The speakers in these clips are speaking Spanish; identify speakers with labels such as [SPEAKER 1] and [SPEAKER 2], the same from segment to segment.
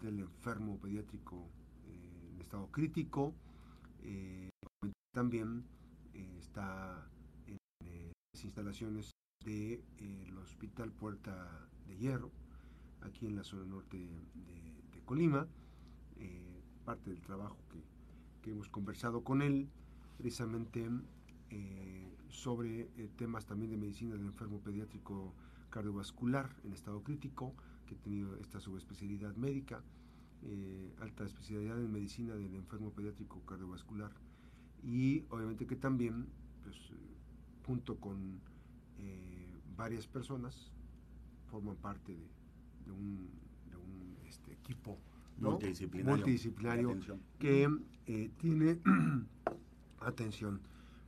[SPEAKER 1] del enfermo pediátrico en estado crítico. también está en las instalaciones del Hospital Puerta de Hierro, aquí en la zona norte de, Colima. parte del trabajo que, que, hemos conversado con él, precisamente sobre temas también de medicina del enfermo pediátrico cardiovascular en estado crítico, que he tenido esta subespecialidad médica, eh, alta especialidad en medicina del enfermo pediátrico cardiovascular. Y obviamente que también, pues, junto con eh, varias personas, forman parte de, un, este, equipo multidisciplinario, que eh, tiene atención.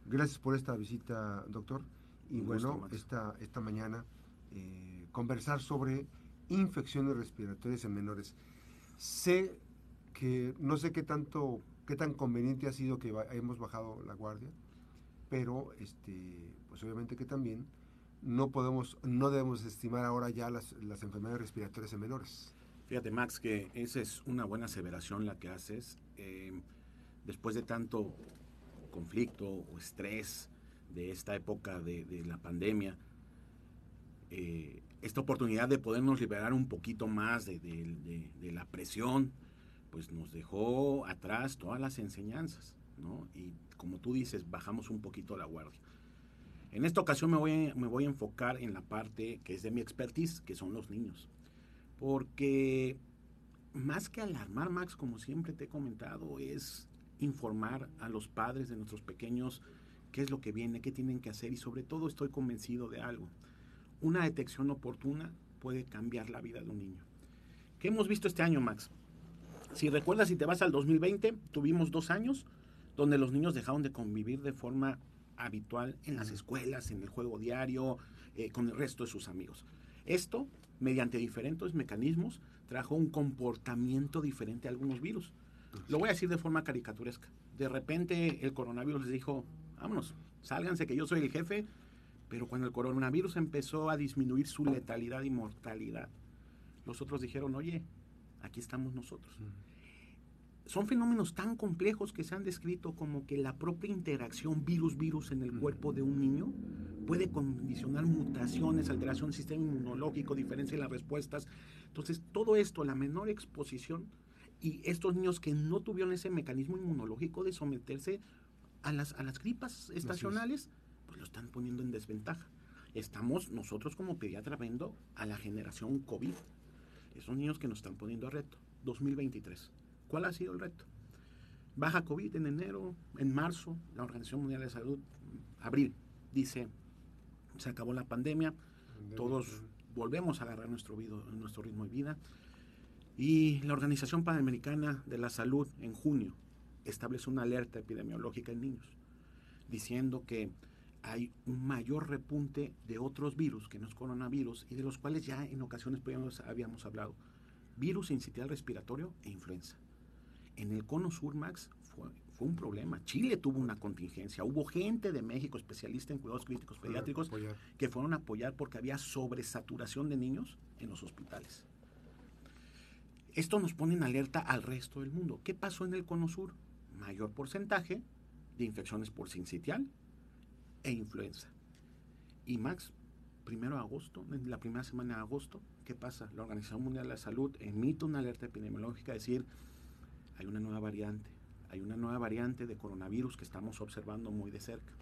[SPEAKER 1] Gracias por esta visita, doctor. Y bueno, esta, esta mañana eh, conversar sobre infecciones respiratorias en menores. Sé que no sé qué tanto, qué tan conveniente ha sido que hemos bajado la guardia, pero este, pues obviamente que también no podemos, no debemos estimar ahora ya las, las enfermedades respiratorias en menores.
[SPEAKER 2] Fíjate, Max, que esa es una buena aseveración la que haces. Eh, después de tanto conflicto o estrés de esta época de, de la pandemia, eh, esta oportunidad de podernos liberar un poquito más de, la presión, pues nos dejó atrás todas las enseñanzas, ¿no? Y como tú dices, bajamos un poquito la guardia. En esta ocasión me voy, me voy a enfocar en la parte que es de mi expertise, que son los niños. Porque más que alarmar, Max, como siempre te he comentado, es informar a los padres de nuestros pequeños qué es lo que viene, qué tienen que hacer y sobre todo estoy convencido de algo una detección oportuna puede cambiar la vida de un niño. ¿Qué hemos visto este año, Max? Si recuerdas, si te vas al 2020, tuvimos dos años donde los niños dejaron de convivir de forma habitual en las escuelas, en el juego diario, eh, con el resto de sus amigos. Esto, mediante diferentes mecanismos, trajo un comportamiento diferente a algunos virus. Lo voy a decir de forma caricaturesca. De repente el coronavirus les dijo, vámonos, sálganse que yo soy el jefe, pero cuando el coronavirus empezó a disminuir su letalidad y mortalidad, los otros dijeron, oye, aquí estamos nosotros. Son fenómenos tan complejos que se han descrito como que la propia interacción virus-virus en el cuerpo de un niño puede condicionar mutaciones, alteración del sistema inmunológico, diferencia en las respuestas. Entonces, todo esto, la menor exposición y estos niños que no tuvieron ese mecanismo inmunológico de someterse a las, a las gripas estacionales, pues lo están poniendo en desventaja. Estamos nosotros como pediatra viendo a la generación COVID. Esos niños que nos están poniendo a reto. 2023. ¿Cuál ha sido el reto? Baja COVID en enero, en marzo, la Organización Mundial de Salud, abril, dice, se acabó la pandemia, todos volvemos a agarrar nuestro, nuestro ritmo de vida. Y la Organización Panamericana de la Salud en junio establece una alerta epidemiológica en niños, diciendo que hay un mayor repunte de otros virus que no es coronavirus y de los cuales ya en ocasiones habíamos hablado. Virus incitial respiratorio e influenza. En el cono sur, Max, fue, fue un problema. Chile tuvo una contingencia. Hubo gente de México, especialista en cuidados críticos pediátricos, que fueron a apoyar porque había sobresaturación de niños en los hospitales. Esto nos pone en alerta al resto del mundo. ¿Qué pasó en el cono sur? Mayor porcentaje de infecciones por sincitial e influenza. Y Max, primero de agosto, en la primera semana de agosto, ¿qué pasa? La Organización Mundial de la Salud emite una alerta epidemiológica, decir, hay una nueva variante, hay una nueva variante de coronavirus que estamos observando muy de cerca.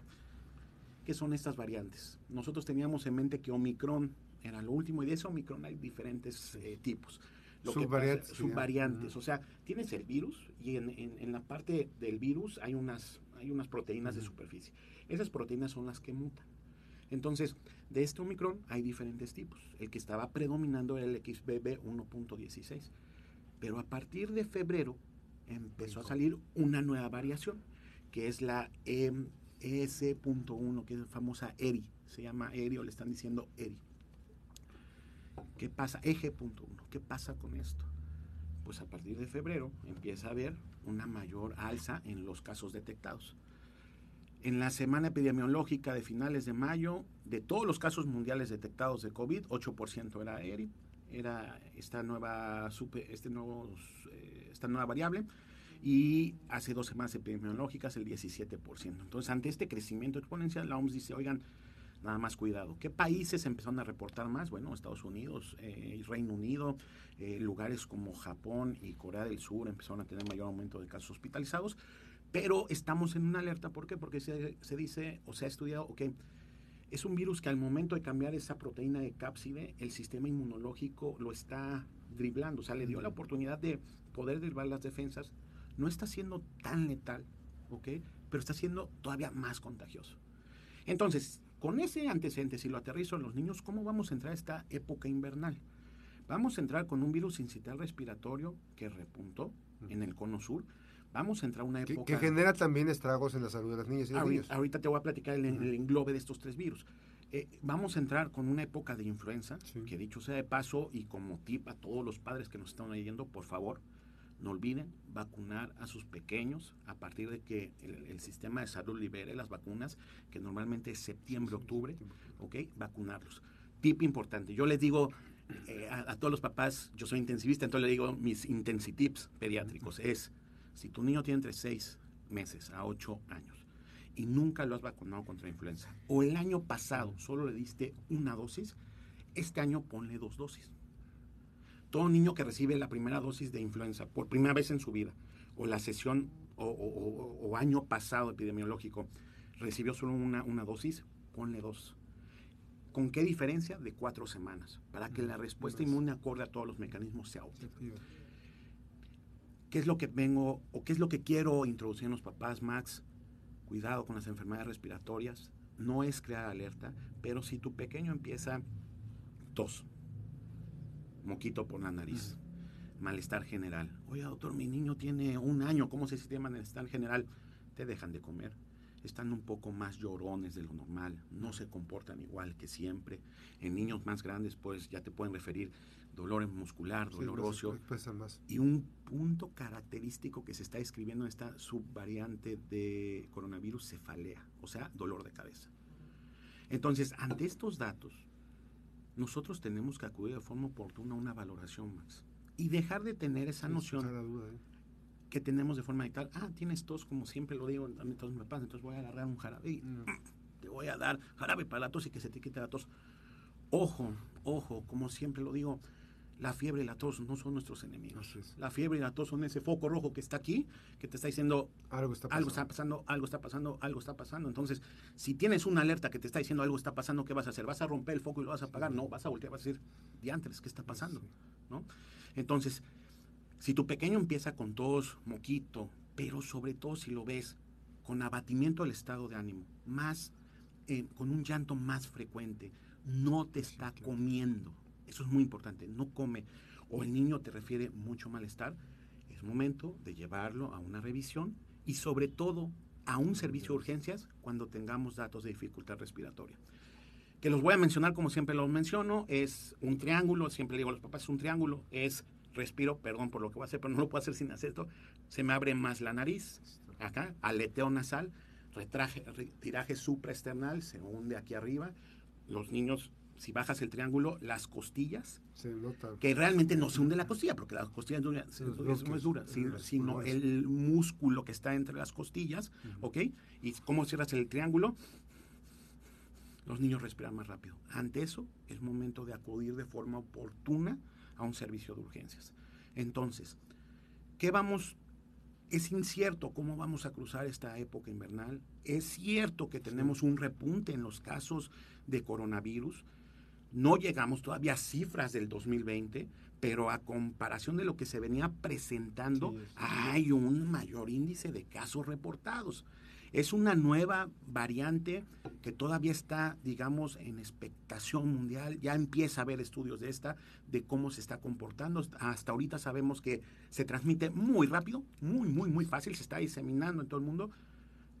[SPEAKER 2] ¿Qué son estas variantes? Nosotros teníamos en mente que Omicron era lo último y de ese Omicron hay diferentes eh, tipos.
[SPEAKER 1] Lo subvariantes.
[SPEAKER 2] subvariantes. O sea, tienes el virus y en, en, la parte del virus hay unas, hay unas proteínas de superficie. Esas proteínas son las que mutan. Entonces, de este Omicron hay diferentes tipos. El que estaba predominando era el XBB 1.16. Pero a partir de febrero empezó a salir una nueva variación, que es la ES.1, que es la famosa ERI. Se llama ERI o le están diciendo ERI. ¿Qué pasa? Eje.1. ¿Qué pasa con esto? Pues a partir de febrero empieza a haber una mayor alza en los casos detectados. En la semana epidemiológica de finales de mayo, de todos los casos mundiales detectados de COVID, 8% era ERI. era esta nueva, este nuevo, eh, esta nueva variable y hace dos semanas epidemiológicas el 17%. Entonces, ante este crecimiento exponencial, la OMS dice, oigan, nada más cuidado. ¿Qué países empezaron a reportar más? Bueno, Estados Unidos, eh, Reino Unido, eh, lugares como Japón y Corea del Sur empezaron a tener mayor aumento de casos hospitalizados, pero estamos en una alerta. ¿Por qué? Porque se, se dice o se ha estudiado, ok, es un virus que al momento de cambiar esa proteína de cápside, el sistema inmunológico lo está driblando, o sea, le dio la oportunidad de poder driblar las defensas. No está siendo tan letal, ¿ok? Pero está siendo todavía más contagioso. Entonces, con ese antecedente, si lo aterrizo en los niños, ¿cómo vamos a entrar a esta época invernal? Vamos a entrar con un virus incital respiratorio que repuntó en el cono sur, vamos a entrar a una época...
[SPEAKER 1] Que, genera también estragos en la salud de las niñas y
[SPEAKER 2] ahorita,
[SPEAKER 1] niños.
[SPEAKER 2] Ahorita te voy a platicar el, el englobe de estos tres virus. Eh, vamos a entrar con una época de influenza, que dicho sea de paso, y como tip a todos los padres que nos están oyendo, por favor, no olviden vacunar a sus pequeños a partir de que el, sistema de salud libere las vacunas, que normalmente es septiembre, octubre, ¿ok? Vacunarlos. Tip importante, yo les digo eh, a, a, todos los papás, yo soy intensivista, entonces le digo mis intensitips pediátricos, es si tu niño tiene entre 6 meses a 8 años y nunca lo has vacunado contra influenza, o el año pasado solo le diste una dosis, este año ponle dos dosis. Todo niño que recibe la primera dosis de influenza por primera vez en su vida, o la sesión o, año pasado epidemiológico, recibió solo una, una dosis, ponle dos. ¿Con qué diferencia? De cuatro semanas, para que la respuesta inmune acorde a todos los mecanismos sea óptima. ¿Qué es lo que vengo o qué es lo que quiero introducir en los papás, Max? Cuidado con las enfermedades respiratorias. No es crear alerta, pero si tu pequeño empieza tos, moquito por la nariz, malestar general. Oye, doctor, mi niño tiene un año, ¿cómo se siente malestar general? Te dejan de comer. Están un poco más llorones de lo normal, no se comportan igual que siempre. En niños más grandes, pues ya te pueden referir dolor muscular, dolor óseo. Y un punto característico que se está escribiendo en esta subvariante de coronavirus, cefalea, o sea, dolor de cabeza. Entonces, ante estos datos, nosotros tenemos que acudir de forma oportuna a una valoración más y dejar de tener esa noción ¿eh? que tenemos de forma tal, ah, tienes tos, como siempre lo digo, a mí tos me pasa, entonces voy a agarrar un jarabe y te voy a dar jarabe para la tos y que se te quite la tos. Ojo, ojo, como siempre lo digo, la fiebre y la tos no son nuestros enemigos. La fiebre y la tos son ese foco rojo que está aquí, que te está diciendo
[SPEAKER 1] algo está,
[SPEAKER 2] algo está pasando, algo está pasando, algo está pasando. Entonces, si tienes una alerta que te está diciendo algo está pasando, ¿qué vas a hacer? ¿Vas a romper el foco y lo vas a apagar? No, vas a voltear, vas a decir, diantres, ¿qué está pasando? ¿No? Entonces, si tu pequeño empieza con tos, moquito, pero sobre todo si lo ves con abatimiento del estado de ánimo, más, eh, con un llanto más frecuente, no te está comiendo eso es muy importante. No come o el niño te refiere mucho malestar. Es momento de llevarlo a una revisión y sobre todo a un servicio de urgencias cuando tengamos datos de dificultad respiratoria. Que los voy a mencionar como siempre los menciono, es un triángulo, siempre digo a los papás, es un triángulo, es respiro, perdón por lo que voy a hacer, pero no lo puedo hacer sin hacer esto, se me abre más la nariz, acá, aleteo nasal, retraje, tiraje supraesternal, se hunde aquí arriba, los niños si bajas el triángulo, las costillas, que realmente no se hunde la costilla, porque la costilla no, es dura, sino, el músculo que está entre las costillas, ¿ok? Y cómo cierras el triángulo, los niños respiran más rápido. Ante eso, es momento de acudir de forma oportuna a un servicio de urgencias. Entonces, ¿qué vamos? Es incierto cómo vamos a cruzar esta época invernal. Es cierto que tenemos un repunte en los casos de coronavirus no llegamos todavía a cifras del 2020, pero a comparación de lo que se venía presentando, hay un mayor índice de casos reportados. Es una nueva variante que todavía está, digamos, en expectación mundial. Ya empieza a haber estudios de esta, de cómo se está comportando. Hasta ahorita sabemos que se transmite muy rápido, muy, muy, muy fácil, se está diseminando en todo el mundo,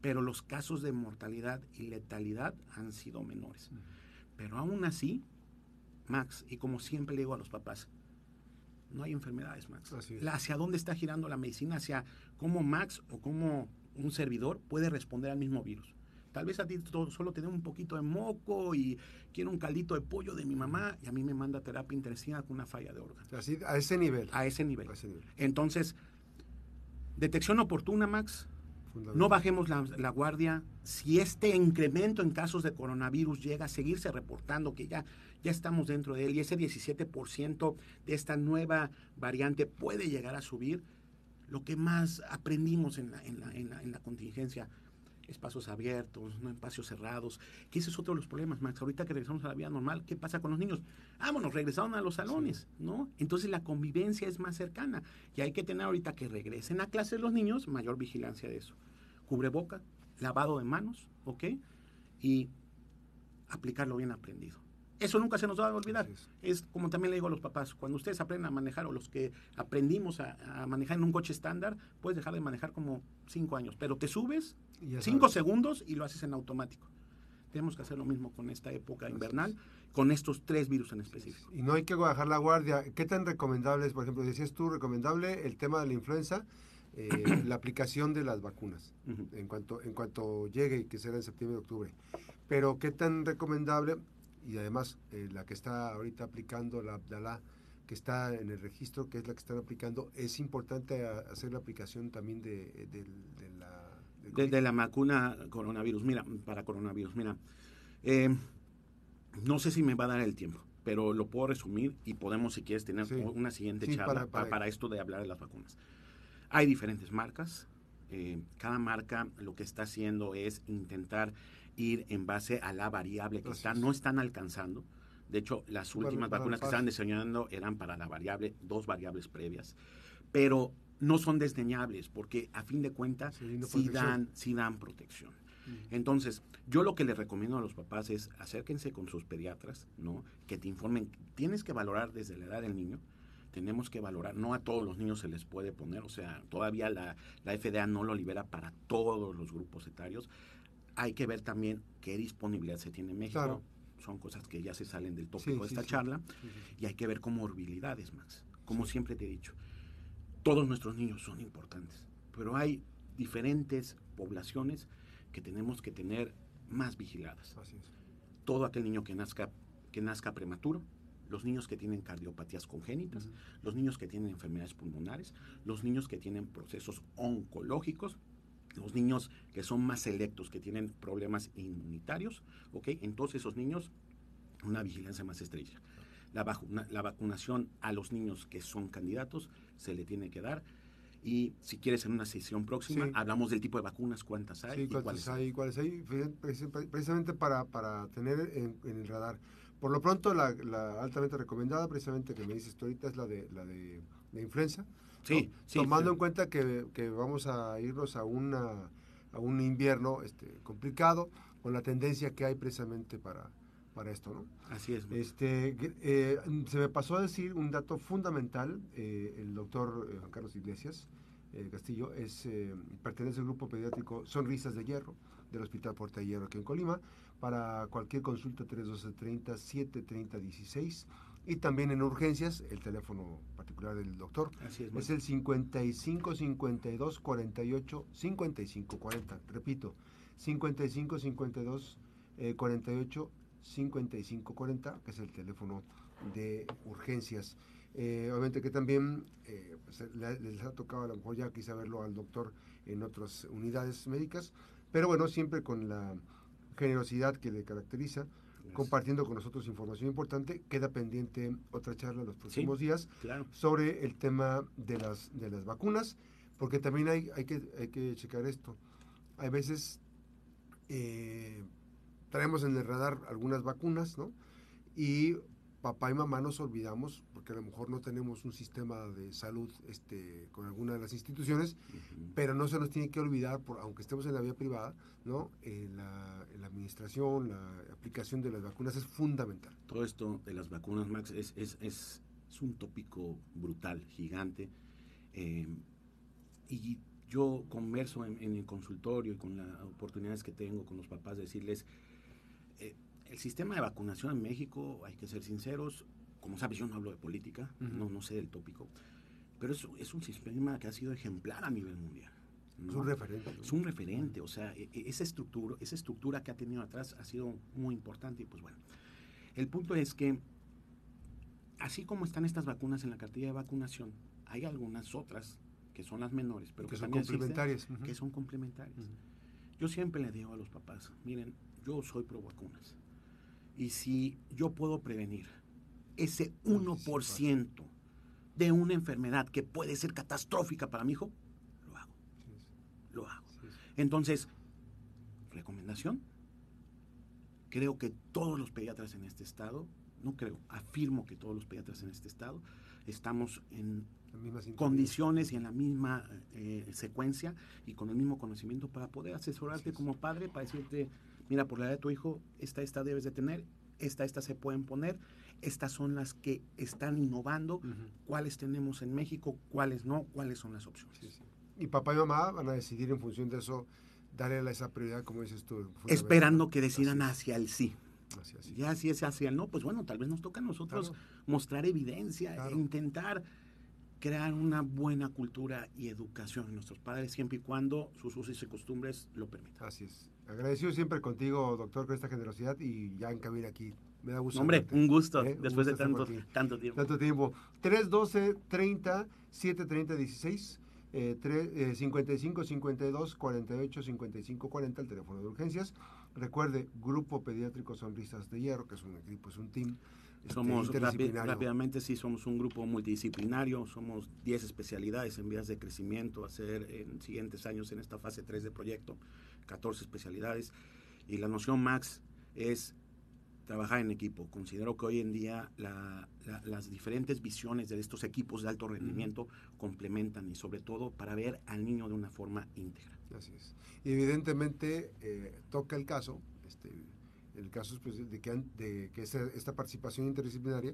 [SPEAKER 2] pero los casos de mortalidad y letalidad han sido menores. Pero aún así, Max, y como siempre le digo a los papás, no hay enfermedades, Max. ¿Hacia dónde está girando la medicina? Hacia cómo Max o cómo un servidor puede responder al mismo virus. Tal vez a ti solo te dé un poquito de moco y quiero un caldito de pollo de mi mamá y a mí me manda terapia intensiva con una falla de órgano.
[SPEAKER 1] Así, a ese nivel.
[SPEAKER 2] A ese nivel.
[SPEAKER 1] A ese nivel.
[SPEAKER 2] Entonces, detección oportuna, Max. No bajemos la, la, guardia. Si este incremento en casos de coronavirus llega a seguirse reportando, que ya, ya estamos dentro de él, y ese 17% de esta nueva variante puede llegar a subir, lo que más aprendimos en la, en la, en la, en la contingencia, espacios abiertos, no espacios cerrados, que ese es otro de los problemas, Max. Ahorita que regresamos a la vida normal, ¿qué pasa con los niños? Vámonos, regresaron a los salones, ¿no? Entonces la convivencia es más cercana y hay que tener ahorita que regresen a clases los niños, mayor vigilancia de eso. Cubreboca, lavado de manos, ¿ok? Y aplicarlo bien aprendido. Eso nunca se nos va a olvidar. Es. como también le digo a los papás, cuando ustedes aprenden a manejar o los que aprendimos a, a manejar en un coche estándar, puedes dejar de manejar como cinco años, pero te subes cinco segundos y lo haces en automático. Tenemos que hacer lo mismo con esta época invernal, con estos tres virus en específico.
[SPEAKER 1] Y no hay que bajar la guardia. ¿Qué tan recomendable es, por ejemplo, decías tú, recomendable el tema de la influenza? Eh, la aplicación de las vacunas en cuanto en cuanto llegue que será en septiembre octubre. Pero qué tan recomendable y además eh, la que está ahorita aplicando la Abdalá, que está en el registro, que es la que están aplicando, es importante hacer la aplicación también de,
[SPEAKER 2] la... De, la vacuna coronavirus, mira, para coronavirus, mira, eh, no sé si me va a dar el tiempo, pero lo puedo resumir y podemos, si quieres, tener una siguiente charla para, esto de hablar de las vacunas. Hay diferentes marcas, eh, cada marca lo que está haciendo es intentar ir en base a la variable que están, no están alcanzando. De hecho, las últimas vacunas que estaban diseñando eran para la variable, dos variables previas. Pero no son desdeñables porque a fin de cuentas sí, dan, sí dan protección. Entonces, yo lo que les recomiendo a los papás es acérquense con sus pediatras, ¿no? Que te informen. Tienes que valorar desde la edad del niño. Tenemos que valorar, no a todos los niños se les puede poner, o sea, todavía la, la FDA no lo libera para todos los grupos etarios hay que ver también qué disponibilidad se tiene en México. Son cosas que ya se salen del tópico de esta charla. Y hay que ver comorbilidades, Max. Como siempre te he dicho, todos nuestros niños son importantes, pero hay diferentes poblaciones que tenemos que tener más vigiladas. Todo aquel niño que nazca, que nazca prematuro, los niños que tienen cardiopatías congénitas, los niños que tienen enfermedades pulmonares, los niños que tienen procesos oncológicos, los niños que son más selectos, que tienen problemas inmunitarios, ¿ok? Entonces esos niños, una vigilancia más estrecha. La, la vacunación a los niños que son candidatos se le tiene que dar. Y si quieres en una sesión próxima, hablamos del tipo de vacunas, cuántas hay.
[SPEAKER 1] Sí, cuántas hay, cuáles hay, precisamente para, para tener en, el radar. Por lo pronto, la, altamente recomendada, precisamente que me dices tú ahorita, es la de, la de, de influenza.
[SPEAKER 2] Sí,
[SPEAKER 1] Tomando en cuenta que, que, vamos a irnos a, una, a un invierno este, complicado, con la tendencia que hay precisamente para, para esto, ¿no?
[SPEAKER 2] Así es.
[SPEAKER 1] Este, eh, se me pasó a decir un dato fundamental, eh, el doctor eh, Juan Carlos Iglesias Castillo es, pertenece al grupo pediátrico Sonrisas de Hierro del Hospital Puerta de Hierro aquí en Colima, para cualquier consulta 312 730 16 y también en urgencias, el teléfono particular del doctor es, el 55 52 48 55 40. Repito, 55 52 48 55 40, que es el teléfono de urgencias. Eh, obviamente que también eh, pues, les ha tocado a lo mejor ya quizá verlo al doctor en otras unidades médicas, pero bueno, siempre con la generosidad que le caracteriza compartiendo con nosotros información importante. Queda pendiente otra charla los próximos días sobre el tema de las, de las vacunas, porque también hay, hay, que, hay que checar esto. Hay veces eh, traemos en el radar algunas vacunas, ¿no? Y papá y mamá nos olvidamos, porque a lo mejor no tenemos un sistema de salud este, con alguna de las instituciones, pero no se nos tiene que olvidar, por, aunque estemos en la vía privada, ¿no? Eh, la, administración, la aplicación de las vacunas es fundamental.
[SPEAKER 2] Todo esto de las vacunas, Max, es, es, es, un tópico brutal, gigante. Eh, y yo converso en, en, el consultorio y con las oportunidades que tengo con los papás, decirles, el sistema de vacunación en México, hay que ser sinceros, como sabes, yo no hablo de política, no, no sé del tópico, pero es, es un sistema que ha sido ejemplar a nivel mundial.
[SPEAKER 1] Es un referente.
[SPEAKER 2] Es un referente, o sea, e, e, esa estructura, esa estructura que ha tenido atrás ha sido muy importante y pues bueno. El punto es que, así como están estas vacunas en la cartilla de vacunación, hay algunas otras que son las menores, pero
[SPEAKER 1] que,
[SPEAKER 2] que
[SPEAKER 1] son complementarias.
[SPEAKER 2] que son complementarias. Yo siempre le digo a los papás, miren, yo soy pro vacunas. Y si yo puedo prevenir ese 1% de una enfermedad que puede ser catastrófica para mi hijo, lo hago. Lo hago. Entonces, recomendación. Creo que todos los pediatras en este estado, no creo, afirmo que todos los pediatras en este estado estamos en condiciones y en la misma eh, secuencia y con el mismo conocimiento para poder asesorarte como padre, para decirte, mira, por la edad de tu hijo, esta, esta debes de tener, esta, esta se pueden poner, estas son las que están innovando, cuáles tenemos en México, cuáles no, cuáles son las opciones.
[SPEAKER 1] Y papá y mamá van a decidir en función de eso, darle esa prioridad, como dices tú.
[SPEAKER 2] Esperando que decidan hacia el sí. Ya si es hacia el no, pues bueno, tal vez nos toca a nosotros mostrar evidencia intentar crear una buena cultura y educación en nuestros padres, siempre y cuando sus usos y costumbres lo permitan.
[SPEAKER 1] Así es. Agradecido siempre contigo, doctor, con esta generosidad y ya en cabina aquí. Me da gusto.
[SPEAKER 2] Hombre, un gusto, ¿eh? después de tanto, tanto tiempo.
[SPEAKER 1] Tanto tiempo. 312 30 730 16 eh, 55 52 48 55 40 el teléfono de urgencias. Recuerde, Grupo Pediátrico Sonrisas de Hierro, que es un equipo, es un team
[SPEAKER 2] somos rápidamente, sí, somos un grupo multidisciplinario, somos 10 especialidades en vías de crecimiento, hacer en siguientes años en esta fase 3 de proyecto, 14 especialidades. Y la noción Max es trabajar en equipo. Considero que hoy en día las diferentes visiones de estos equipos de alto rendimiento complementan y sobre todo para ver al niño de una forma íntegra.
[SPEAKER 1] Así es. Y evidentemente eh, toca el caso, este, el caso pues, de que, de que esta, participación interdisciplinaria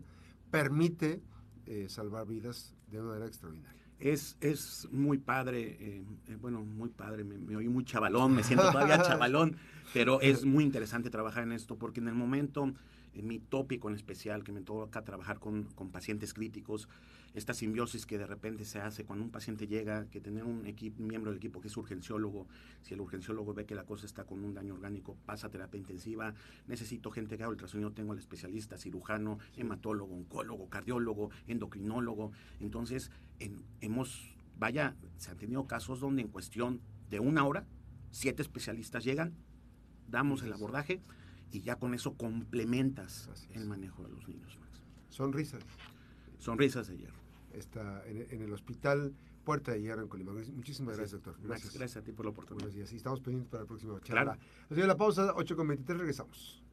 [SPEAKER 1] permite eh, salvar vidas de una manera extraordinaria.
[SPEAKER 2] Es, es muy padre, eh, eh, bueno, muy padre, me, oí muy chavalón, me siento todavía chavalón, pero es muy interesante trabajar en esto porque en el momento en mi tópico en especial, que me toca trabajar con, con, pacientes críticos, esta simbiosis que de repente se hace cuando un paciente llega, que tener un, equipo, miembro del equipo que es urgenciólogo, si el urgenciólogo ve que la cosa está con un daño orgánico, pasa a terapia intensiva, necesito gente que haga ultrasonido, tengo al especialista, cirujano, hematólogo, oncólogo, cardiólogo, endocrinólogo. Entonces, hemos, vaya, se han tenido casos donde en cuestión de una hora, siete especialistas llegan, damos el abordaje y ya con eso complementas el manejo de los niños.
[SPEAKER 1] Sonrisas.
[SPEAKER 2] Sonrisas de hierro.
[SPEAKER 1] Está en, el hospital Puerta de Hierro en Colima. Muchísimas gracias, doctor.
[SPEAKER 2] Gracias. gracias a ti por la oportunidad.
[SPEAKER 1] Buenos días. Y estamos pendientes para la próxima charla. Claro. Nos dio la pausa, 8.23, regresamos.